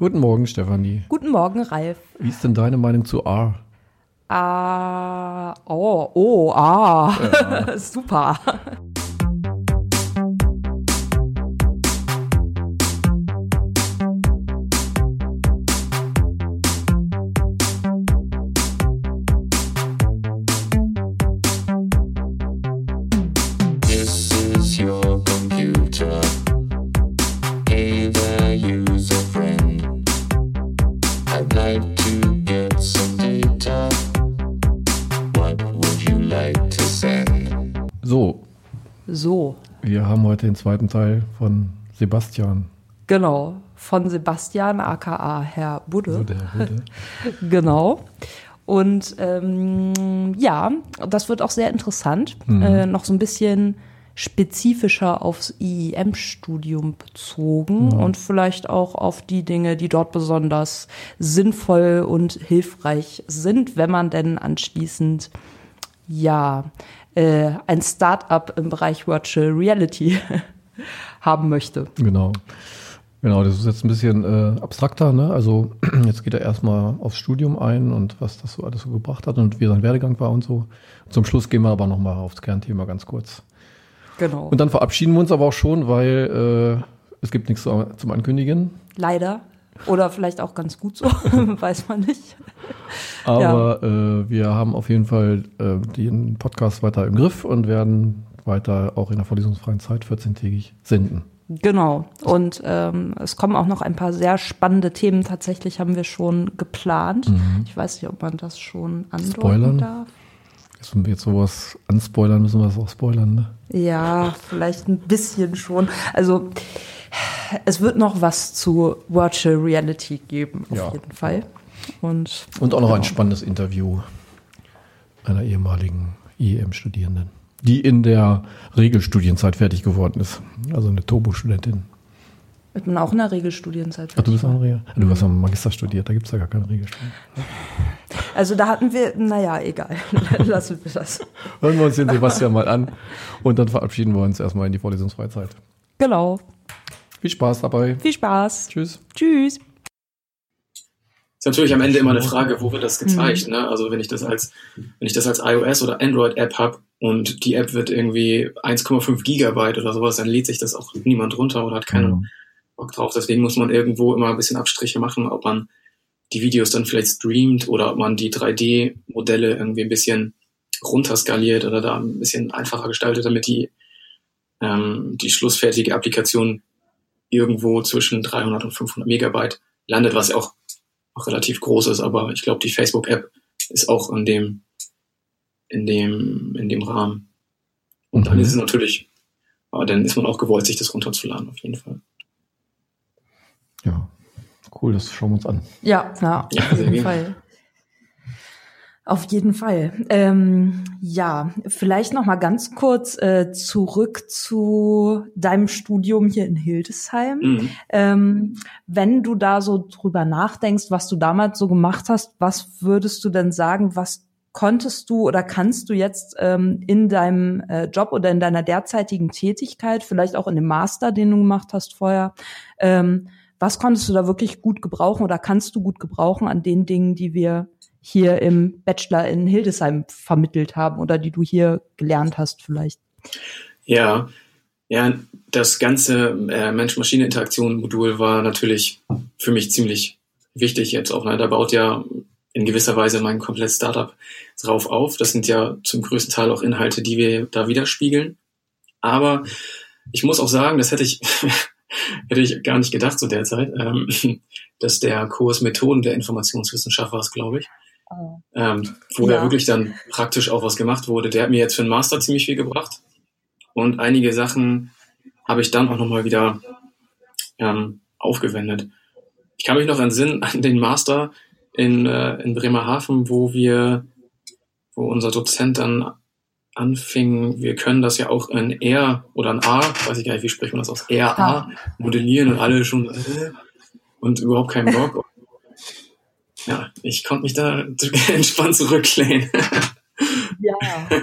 Guten Morgen, Stefanie. Guten Morgen, Ralf. Wie ist denn deine Meinung zu R? Ah, oh, oh, ah, ja. super. So. Wir haben heute den zweiten Teil von Sebastian. Genau, von Sebastian, aka Herr Budde. Budde, Herr Budde. genau. Und ähm, ja, das wird auch sehr interessant. Mhm. Äh, noch so ein bisschen spezifischer aufs IEM-Studium bezogen ja. und vielleicht auch auf die Dinge, die dort besonders sinnvoll und hilfreich sind, wenn man denn anschließend ja äh, ein Start-up im Bereich Virtual Reality haben möchte. Genau. Genau, das ist jetzt ein bisschen äh, abstrakter. Ne? Also jetzt geht er erstmal aufs Studium ein und was das so alles so gebracht hat und wie sein Werdegang war und so. Zum Schluss gehen wir aber nochmal aufs Kernthema ganz kurz. Genau. Und dann verabschieden wir uns aber auch schon, weil äh, es gibt nichts zum Ankündigen. Leider. Oder vielleicht auch ganz gut so, weiß man nicht. Aber ja. äh, wir haben auf jeden Fall äh, den Podcast weiter im Griff und werden weiter auch in der vorlesungsfreien Zeit 14-tägig senden. Genau. Und ähm, es kommen auch noch ein paar sehr spannende Themen. Tatsächlich haben wir schon geplant. Mhm. Ich weiß nicht, ob man das schon andeuten Spoilern. darf. Jetzt, wenn wir jetzt sowas anspoilern, müssen wir es auch spoilern, ne? Ja, vielleicht ein bisschen schon. Also es wird noch was zu Virtual Reality geben, auf ja. jeden Fall. Und, Und auch noch genau. ein spannendes Interview einer ehemaligen IEM-Studierenden, die in der Regelstudienzeit fertig geworden ist. Also eine Turbo-Studentin. Ich bin auch in der Regelstudienzeit. Ach, du bist auch in Regel. Du hast am Magister studiert, da gibt es ja gar keine Regelstudien. Also da hatten wir, naja, egal. Lassen wir das. Hören wir uns den Sebastian mal an und dann verabschieden wir uns erstmal in die Vorlesungsfreizeit. Genau. Viel Spaß dabei. Viel Spaß. Tschüss. Tschüss. Ist natürlich am Ende immer eine Frage, wo wird das gezeigt? Mhm. Ne? Also wenn ich das als, wenn ich das als iOS oder Android App habe und die App wird irgendwie 1,5 Gigabyte oder sowas, dann lädt sich das auch niemand runter oder hat keinen mhm. Bock drauf. Deswegen muss man irgendwo immer ein bisschen Abstriche machen, ob man die Videos dann vielleicht streamt oder ob man die 3D-Modelle irgendwie ein bisschen runterskaliert oder da ein bisschen einfacher gestaltet, damit die, ähm, die schlussfertige Applikation irgendwo zwischen 300 und 500 Megabyte landet, was ja auch, auch relativ groß ist. Aber ich glaube, die Facebook-App ist auch in dem, in dem, in dem Rahmen. Und dann mhm. ist es natürlich, aber dann ist man auch gewollt, sich das runterzuladen, auf jeden Fall. Ja, cool, das schauen wir uns an. Ja, ja, auf jeden Fall. Auf jeden Fall. Ähm, ja, vielleicht noch mal ganz kurz äh, zurück zu deinem Studium hier in Hildesheim. Mhm. Ähm, wenn du da so drüber nachdenkst, was du damals so gemacht hast, was würdest du denn sagen, was konntest du oder kannst du jetzt ähm, in deinem äh, Job oder in deiner derzeitigen Tätigkeit, vielleicht auch in dem Master, den du gemacht hast vorher, ähm, was konntest du da wirklich gut gebrauchen oder kannst du gut gebrauchen an den Dingen, die wir hier im Bachelor in Hildesheim vermittelt haben oder die du hier gelernt hast vielleicht. Ja, ja, das ganze äh, Mensch-Maschine-Interaktion-Modul war natürlich für mich ziemlich wichtig jetzt auch. Ne? Da baut ja in gewisser Weise mein komplettes Startup drauf auf. Das sind ja zum größten Teil auch Inhalte, die wir da widerspiegeln. Aber ich muss auch sagen, das hätte ich, hätte ich gar nicht gedacht zu der Zeit, ähm, dass der Kurs Methoden der Informationswissenschaft war glaube ich, ähm, wo ja. da wirklich dann praktisch auch was gemacht wurde. Der hat mir jetzt für den Master ziemlich viel gebracht. Und einige Sachen habe ich dann auch nochmal wieder ähm, aufgewendet. Ich kann mich noch entsinnen an den Master in, äh, in Bremerhaven, wo wir, wo unser Dozent dann anfing, wir können das ja auch in R oder in A, weiß ich gar nicht, wie spricht man das aus, R, A modellieren und alle schon äh, und überhaupt keinen Bock ja, ich konnte mich da entspannt zurücklehnen. ja.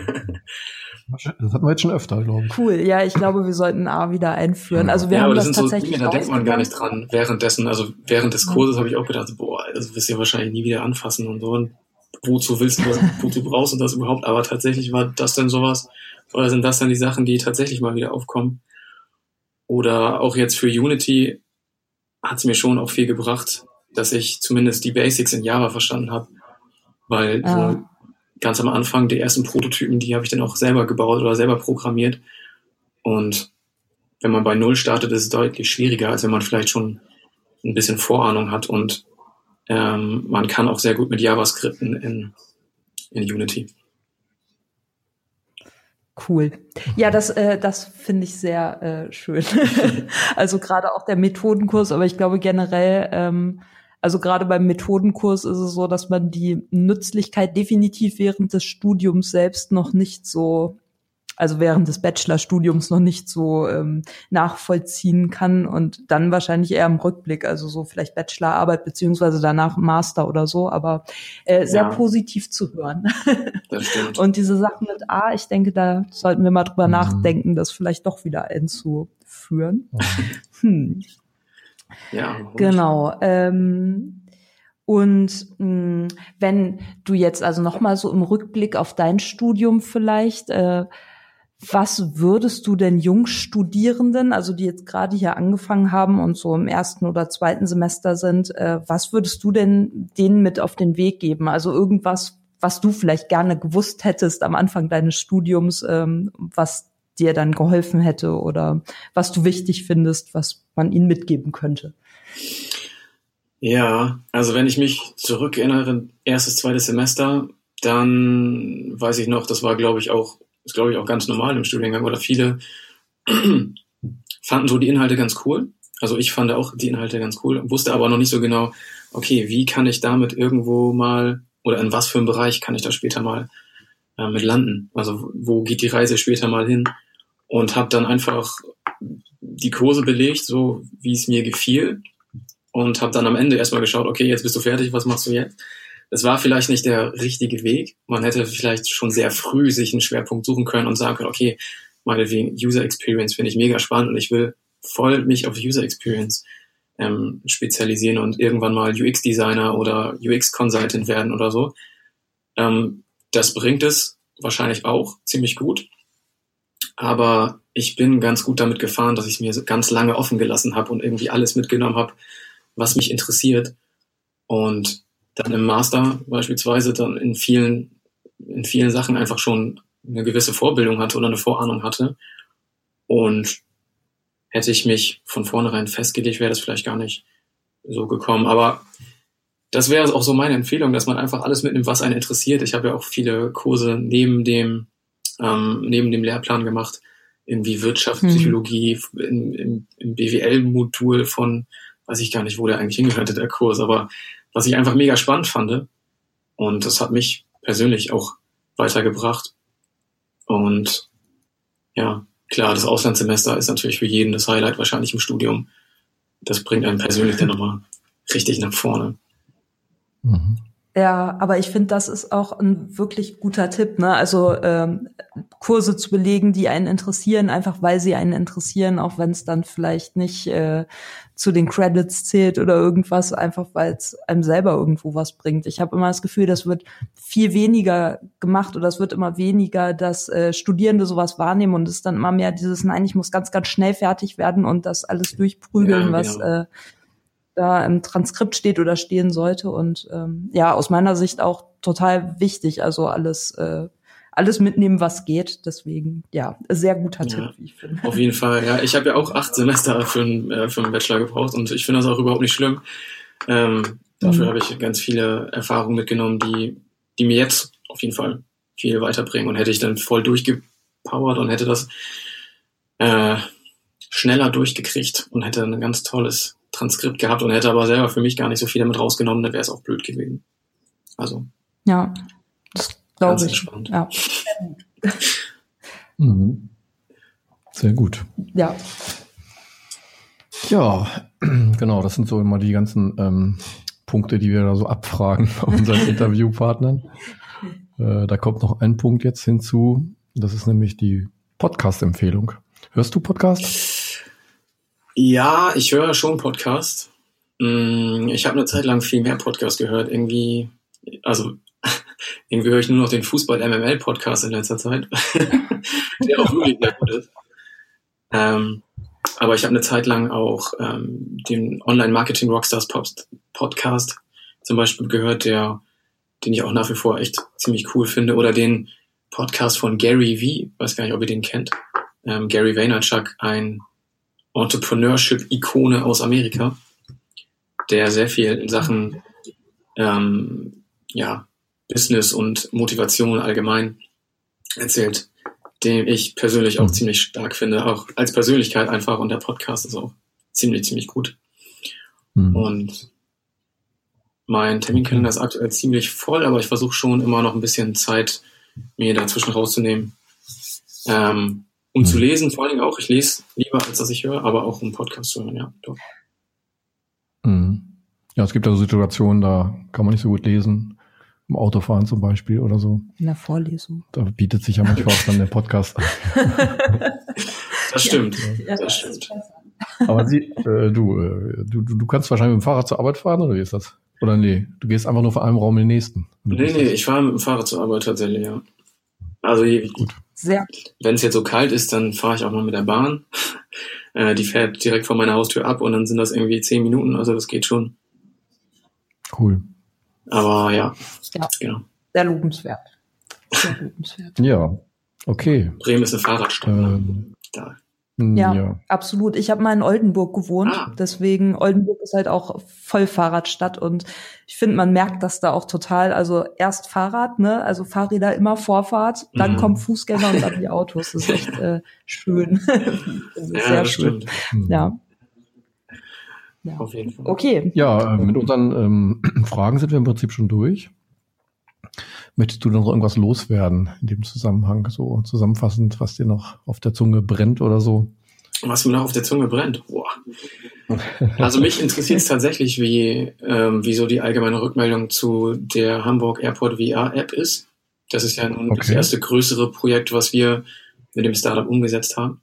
Das hatten wir jetzt schon öfter, glaube ich. Cool, ja, ich glaube, wir sollten A wieder einführen. Also wir ja, haben aber das, das sind tatsächlich. So Dinge, da denkt man gar nicht dran. Währenddessen, also während des Kurses habe ich auch gedacht, boah, das wirst du ja wahrscheinlich nie wieder anfassen und so. Und wozu willst du das, wozu brauchst du das überhaupt? Aber tatsächlich war das denn sowas, oder sind das dann die Sachen, die tatsächlich mal wieder aufkommen? Oder auch jetzt für Unity hat es mir schon auch viel gebracht, dass ich zumindest die Basics in Java verstanden habe. Weil Ah. so ganz am Anfang die ersten Prototypen, die habe ich dann auch selber gebaut oder selber programmiert. Und wenn man bei Null startet, ist es deutlich schwieriger, als wenn man vielleicht schon ein bisschen Vorahnung hat und ähm, man kann auch sehr gut mit JavaScripten in, in Unity. Cool. Ja, das, äh, das finde ich sehr äh, schön. also gerade auch der Methodenkurs, aber ich glaube generell, ähm, also gerade beim Methodenkurs ist es so, dass man die Nützlichkeit definitiv während des Studiums selbst noch nicht so, also während des Bachelorstudiums noch nicht so ähm, nachvollziehen kann und dann wahrscheinlich eher im Rückblick, also so vielleicht Bachelorarbeit beziehungsweise danach Master oder so, aber äh, sehr Ja. positiv zu hören. Das stimmt. Und diese Sachen mit A, ich denke, da sollten wir mal drüber Mhm. nachdenken, das vielleicht doch wieder einzuführen. Hm, ja, genau. Ähm, und mh, wenn du jetzt also noch mal so im Rückblick auf dein Studium vielleicht, äh, was würdest du denn Jungstudierenden, also die jetzt gerade hier angefangen haben und so im ersten oder zweiten Semester sind, äh, was würdest du denn denen mit auf den Weg geben? Also irgendwas, was du vielleicht gerne gewusst hättest am Anfang deines Studiums, ähm, was dir dann geholfen hätte oder was du wichtig findest, was man ihnen mitgeben könnte? Ja, also wenn ich mich zurückerinnere, erstes, zweites Semester, dann weiß ich noch, das war, glaube ich, auch, ist, glaube ich, auch ganz normal im Studiengang oder viele fanden so die Inhalte ganz cool. Also ich fand auch die Inhalte ganz cool, wusste aber noch nicht so genau, okay, wie kann ich damit irgendwo mal oder in was für einem Bereich kann ich da später mal äh, mit landen? Also wo geht die Reise später mal hin? Und habe dann einfach die Kurse belegt, so wie es mir gefiel und habe dann am Ende erstmal geschaut, okay, jetzt bist du fertig, was machst du jetzt? Das war vielleicht nicht der richtige Weg. Man hätte vielleicht schon sehr früh sich einen Schwerpunkt suchen können und sagen können, okay, meinetwegen User Experience finde ich mega spannend und ich will voll mich auf User Experience ähm, spezialisieren und irgendwann mal UX-Designer oder UX-Consultant werden oder so. Ähm, das bringt es wahrscheinlich auch ziemlich gut. Aber ich bin ganz gut damit gefahren, dass ich mir ganz lange offen gelassen habe und irgendwie alles mitgenommen habe, was mich interessiert. Und dann im Master beispielsweise dann in vielen, in vielen Sachen einfach schon eine gewisse Vorbildung hatte oder eine Vorahnung hatte. Und hätte ich mich von vornherein festgelegt, wäre das vielleicht gar nicht so gekommen. Aber das wäre auch so meine Empfehlung, dass man einfach alles mitnimmt, was einen interessiert. Ich habe ja auch viele Kurse neben dem, ähm, neben dem Lehrplan gemacht, irgendwie Wirtschaft, Mhm. Psychologie, im, im, im BWL-Modul von, weiß ich gar nicht, wo der eigentlich hingehörte, der Kurs, aber was ich einfach mega spannend fand. Und das hat mich persönlich auch weitergebracht. Und ja, klar, das Auslandssemester ist natürlich für jeden das Highlight wahrscheinlich im Studium. Das bringt einen persönlich dann nochmal richtig nach vorne. Mhm. Ja, aber ich finde, das ist auch ein wirklich guter Tipp, ne? Also ähm, Kurse zu belegen, die einen interessieren, einfach weil sie einen interessieren, auch wenn es dann vielleicht nicht äh, zu den Credits zählt oder irgendwas, einfach weil es einem selber irgendwo was bringt. Ich habe immer das Gefühl, das wird viel weniger gemacht oder es wird immer weniger, dass äh, Studierende sowas wahrnehmen und es ist dann immer mehr dieses, nein, ich muss ganz, ganz schnell fertig werden und das alles durchprügeln, Ja, was genau. äh, da im Transkript steht oder stehen sollte. Und ähm, ja, aus meiner Sicht auch total wichtig. Also alles, äh, alles mitnehmen, was geht. Deswegen, ja, sehr guter Ja. Tipp, wie ich finde. Auf jeden Fall, ja. Ich habe ja auch acht Semester für einen, äh, für einen Bachelor gebraucht und ich finde das auch überhaupt nicht schlimm. Ähm, dafür Mhm. habe ich ganz viele Erfahrungen mitgenommen, die, die mir jetzt auf jeden Fall viel weiterbringen. Und hätte ich dann voll durchgepowert und hätte das äh, schneller durchgekriegt und hätte ein ganz tolles Transkript gehabt und hätte aber selber für mich gar nicht so viel damit rausgenommen, dann wäre es auch blöd gewesen. Also Ja, das ganz glaube ich. entspannt. Ja. Mhm. Sehr gut. ja, Ja, genau, das sind so immer die ganzen ähm, Punkte, die wir da so abfragen bei unseren Interviewpartnern. Äh, da kommt noch ein Punkt jetzt hinzu. Das ist nämlich die Podcast-Empfehlung. Hörst du Podcast? Ja, ich höre schon Podcast. Mm, ich habe eine Zeit lang viel mehr Podcast gehört. Irgendwie, also irgendwie höre ich nur noch den Fußball-MML-Podcast in letzter Zeit, der auch wirklich sehr gut ist. Ähm, aber ich habe eine Zeit lang auch ähm, den Online-Marketing Rockstars Podcast zum Beispiel gehört, der, den ich auch nach wie vor echt ziemlich cool finde, oder den Podcast von Gary V, weiß gar nicht, ob ihr den kennt. Ähm, Gary Vaynerchuk, ein Entrepreneurship-Ikone aus Amerika, der sehr viel in Sachen ähm, ja, Business und Motivation allgemein erzählt den ich persönlich auch mhm. ziemlich stark finde, auch als Persönlichkeit einfach und der Podcast ist auch ziemlich, ziemlich gut. Mhm. Und mein Terminkalender ist aktuell ziemlich voll, aber ich versuche schon immer noch ein bisschen Zeit mir dazwischen rauszunehmen, ähm, um mhm. zu lesen, vor allen Dingen auch. Ich lese lieber, als dass ich höre, aber auch um Podcast zu hören, ja. Doch. Mhm. Ja, es gibt also Situationen, da kann man nicht so gut lesen im Autofahren zum Beispiel oder so. In der Vorlesung. Da bietet sich ja manchmal auch dann der Podcast an. das stimmt. Ja, das stimmt. Aber sie, äh, du, äh, du, du kannst wahrscheinlich mit dem Fahrrad zur Arbeit fahren oder wie ist das? Oder nee, du gehst einfach nur von einem Raum in den nächsten. Nee, nee, ich fahre mit dem Fahrrad zur Arbeit tatsächlich, ja. Also gut. Sehr. Wenn es jetzt so kalt ist, dann fahre ich auch mal mit der Bahn. Äh, die fährt direkt vor meiner Haustür ab und dann sind das irgendwie zehn Minuten, also das geht schon. Cool. Aber ja, ja. genau. Sehr lobenswert. Sehr lobenswert. ja, okay. Bremen ist eine Fahrradstadt. Ne? Ähm, da. Ja, ja, absolut. Ich habe mal in Oldenburg gewohnt, ah. deswegen Oldenburg ist halt auch voll Fahrradstadt und ich finde, man merkt das da auch total. Also erst Fahrrad, ne, also Fahrräder immer Vorfahrt, dann mhm. kommen Fußgänger und dann die Autos. Das ist echt äh, schön. ja, sehr schön. Stimmt. Ja. Ja. Auf jeden Fall. Okay. Ja, äh, mit unseren ähm, Fragen sind wir im Prinzip schon durch. Möchtest du noch irgendwas loswerden in dem Zusammenhang, so zusammenfassend, was dir noch auf der Zunge brennt oder so? Was mir noch auf der Zunge brennt? Boah. Also mich interessiert es tatsächlich, wie, ähm, wie so die allgemeine Rückmeldung zu der Hamburg Airport VR App ist. Das ist ja nun okay. das erste größere Projekt, was wir mit dem Startup umgesetzt haben.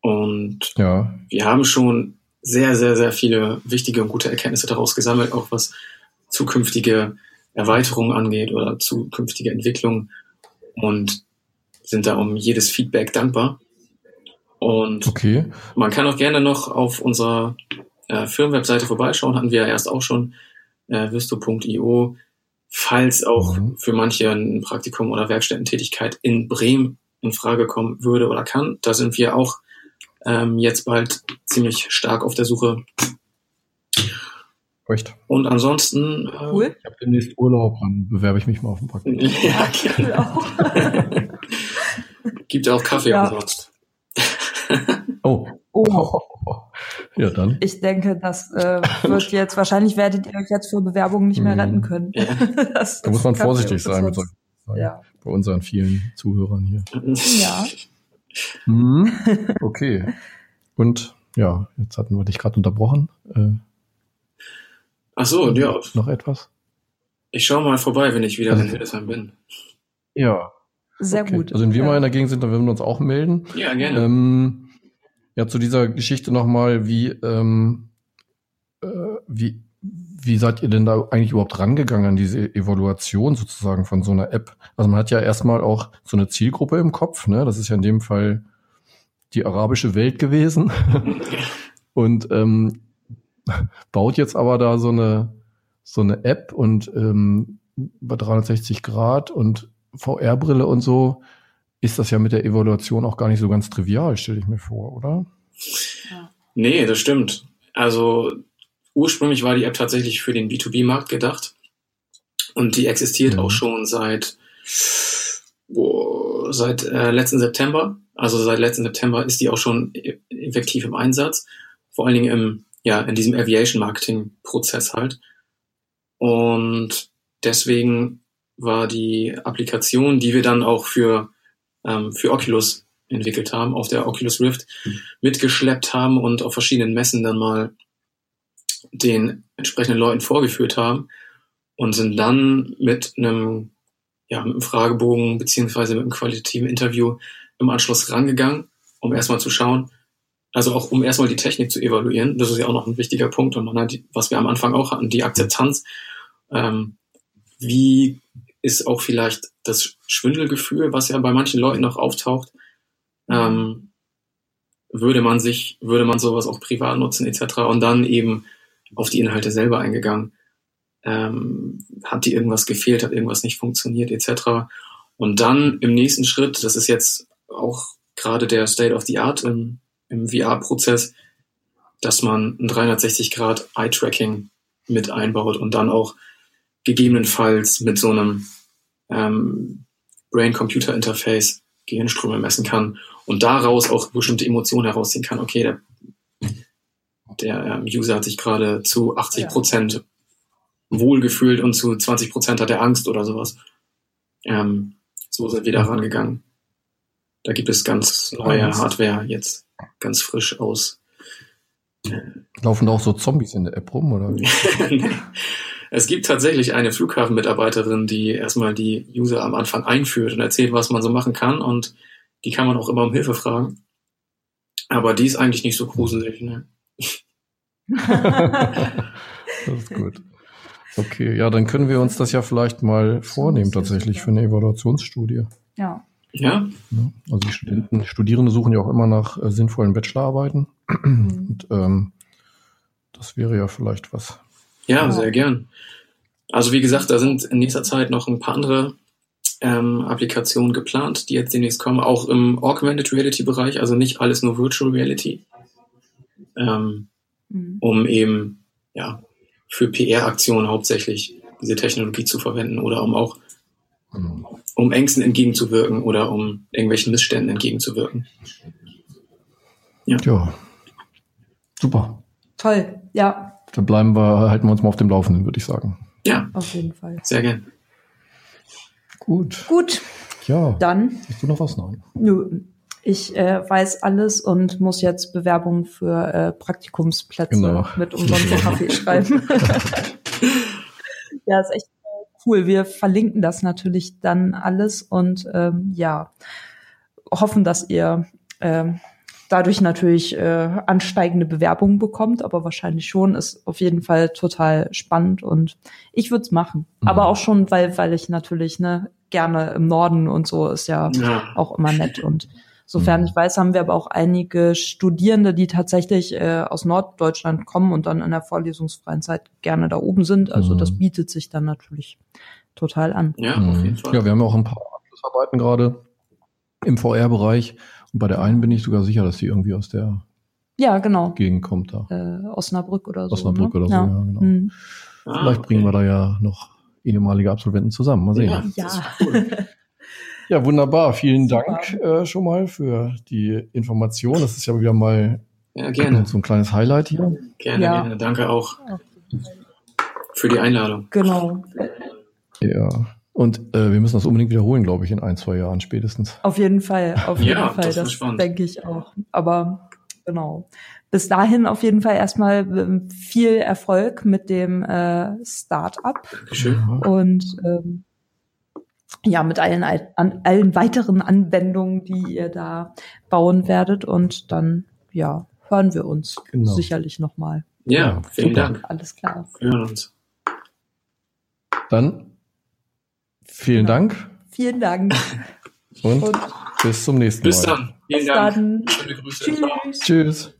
Und ja. wir haben schon sehr, sehr, sehr viele wichtige und gute Erkenntnisse daraus gesammelt, auch was zukünftige Erweiterungen angeht oder zukünftige Entwicklungen und sind da um jedes Feedback dankbar. Und okay. man kann auch gerne noch auf unserer äh, Firmenwebseite vorbeischauen, hatten wir ja erst auch schon, äh, visto.io, falls auch mhm. für manche ein Praktikum oder Werkstättentätigkeit in Bremen in Frage kommen würde oder kann. Da sind wir auch ähm, jetzt bald ziemlich stark auf der Suche. Recht. Und ansonsten. Äh, cool. Ich habe demnächst Urlaub, dann bewerbe ich mich mal auf den Praktikum. ja, gerne. Gibt ja auch Kaffee ja. umsonst. oh. Oh. Ja, dann. Ich denke, das äh, wird jetzt, wahrscheinlich werdet ihr euch jetzt für Bewerbungen nicht mehr retten können. Ja. Das, da muss man vorsichtig sein mit solchen ja. bei unseren vielen Zuhörern hier. Ja. Mhm. Okay. Und ja, jetzt hatten wir dich gerade unterbrochen. Äh, Ach so, ja. Noch etwas? Ich schaue mal vorbei, wenn ich wieder also, in Hildesheim bin. Ja. Sehr okay. gut. Also wenn wir ja. mal in der Gegend sind, dann würden wir uns auch melden. Ja, gerne. Ähm, ja, zu dieser Geschichte nochmal, wie, ähm, äh, wie, wie seid ihr denn da eigentlich überhaupt rangegangen an diese Evaluation sozusagen von so einer App? Also man hat ja erstmal auch so eine Zielgruppe im Kopf, ne? Das ist ja in dem Fall die arabische Welt gewesen. und ähm, baut jetzt aber da so eine so eine App und ähm, bei 360 Grad und VR-Brille und so ist das ja mit der Evaluation auch gar nicht so ganz trivial, stelle ich mir vor, oder? Nee, das stimmt. Also ursprünglich war die App tatsächlich für den B2B-Markt gedacht. Und die existiert mhm. auch schon seit, oh, seit äh, letzten September. Also seit letzten September ist die auch schon e-, effektiv im Einsatz. Vor allen Dingen im, ja, in diesem Aviation-Marketing-Prozess halt. Und deswegen war die Applikation, die wir dann auch für, ähm, für Oculus entwickelt haben, auf der Oculus Rift mhm. mitgeschleppt haben und auf verschiedenen Messen dann mal den entsprechenden Leuten vorgeführt haben und sind dann mit einem ja, mit einem Fragebogen beziehungsweise mit einem qualitativen Interview im Anschluss rangegangen, um erstmal zu schauen, also auch um erstmal die Technik zu evaluieren. Das ist ja auch noch ein wichtiger Punkt und man hat, was wir am Anfang auch hatten, die Akzeptanz. Ähm, wie ist auch vielleicht das Schwindelgefühl, was ja bei manchen Leuten noch auftaucht. Ähm, würde man sich, würde man sowas auch privat nutzen etc. Und dann eben auf die Inhalte selber eingegangen. Ähm, hat die irgendwas gefehlt, hat irgendwas nicht funktioniert etc. Und dann im nächsten Schritt, das ist jetzt auch gerade der State of the Art im, im VR-Prozess, dass man ein 360 Grad Eye-Tracking mit einbaut und dann auch gegebenenfalls mit so einem ähm, Brain-Computer-Interface Gehirnströme messen kann und daraus auch bestimmte Emotionen herausziehen kann. Okay, der, der ähm, User hat sich gerade zu 80 Prozent ja. wohlgefühlt und zu 20 Prozent hat er Angst oder sowas. Ähm, so sind wir da rangegangen. Da gibt es ganz neue Hardware jetzt ganz frisch aus. Laufen da auch so Zombies in der App rum, oder? Es gibt tatsächlich eine Flughafenmitarbeiterin, die erstmal die User am Anfang einführt und erzählt, was man so machen kann und die kann man auch immer um Hilfe fragen. Aber die ist eigentlich nicht so gruselig, ne? das ist gut. Okay, ja, dann können wir uns das ja vielleicht mal vornehmen tatsächlich für eine Evaluationsstudie. Ja. Ja. Also die Studenten, Studierende suchen ja auch immer nach äh, sinnvollen Bachelorarbeiten. Mhm. Und ähm, das wäre ja vielleicht was. Ja, ja, sehr gern. Also wie gesagt, da sind in nächster Zeit noch ein paar andere ähm, Applikationen geplant, die jetzt demnächst kommen, auch im Augmented Reality Bereich, also nicht alles nur Virtual Reality, ähm, mhm. um eben ja für PR-Aktionen hauptsächlich diese Technologie zu verwenden oder um auch mhm. Um Ängsten entgegenzuwirken oder um irgendwelchen Missständen entgegenzuwirken. Ja. ja. Super. Toll, ja. Dann bleiben wir, halten wir uns mal auf dem Laufenden, würde ich sagen. Ja. Auf jeden Fall. Sehr gern. Gut. Gut. Ja. Dann. Hast du noch was? Nein. Nö. Ich äh, weiß alles und muss jetzt Bewerbungen für äh, Praktikumsplätze genau. mit unserem Kaffee schreiben. ja, ist echt cool. Wir verlinken das natürlich dann alles und ähm, ja, hoffen, dass ihr ähm, dadurch natürlich äh, ansteigende Bewerbungen bekommt, aber wahrscheinlich schon ist auf jeden Fall total spannend und ich würde es machen. Mhm. Aber auch schon, weil weil ich natürlich ne gerne im Norden und so ist ja, ja. auch immer nett und sofern mhm. ich weiß, haben wir aber auch einige Studierende, die tatsächlich äh, aus Norddeutschland kommen und dann in der vorlesungsfreien Zeit gerne da oben sind. Also mhm. das bietet sich dann natürlich total an. Ja, auf jeden mhm. Fall. Ja, wir haben auch ein paar Abschlussarbeiten gerade im VR-Bereich und bei der einen bin ich sogar sicher, dass die irgendwie aus der ja, genau. Gegend kommt da. Äh, Osnabrück oder so. Osnabrück ne? oder so, ja, ja genau. Mhm. Vielleicht ah, okay. bringen wir da ja noch ehemalige Absolventen zusammen. Mal sehen. Ja, ja. Cool. ja wunderbar. Vielen Dank äh, schon mal für die Information. Das ist ja wieder mal ja, gerne. so ein kleines Highlight hier. Gerne, ja. gerne. Danke auch für die Einladung. Genau. Ja. Und äh, wir müssen das unbedingt wiederholen, glaube ich, in ein, zwei Jahren spätestens. Auf jeden Fall, auf jeden ja, Fall. Das, das denke ich auch. Aber genau. Bis dahin auf jeden Fall erstmal ähm, viel Erfolg mit dem äh, Start-up. Dankeschön. Und ähm, ja, mit allen, an, allen weiteren Anwendungen, die ihr da bauen werdet. Und dann, ja, hören wir uns genau. sicherlich nochmal. Ja, ja, vielen super. Dank. Alles klar. Wir hören uns. Dann Vielen genau. Dank. Vielen Dank. Und, Und bis zum nächsten bis Mal. Bis dann. Vielen bis Dank. Dann. Schöne Grüße. Tschüss. Tschüss.